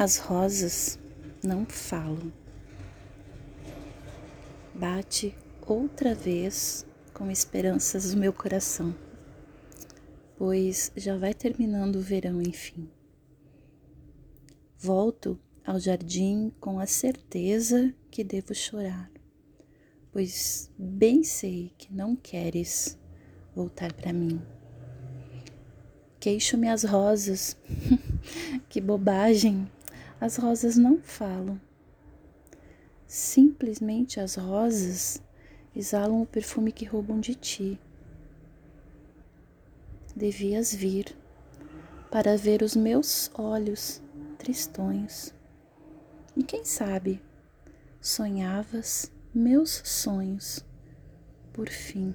As rosas não falam. Bate outra vez com esperanças no meu coração, pois já vai terminando o verão, enfim. Volto ao jardim com a certeza que devo chorar, pois bem sei que não queres voltar para mim. Queixo-me as rosas, que bobagem, as rosas não falam. Simplesmente as rosas exalam o perfume que roubam de ti. Devias vir para ver os meus olhos tristonhos. E quem sabe sonhavas meus sonhos por fim.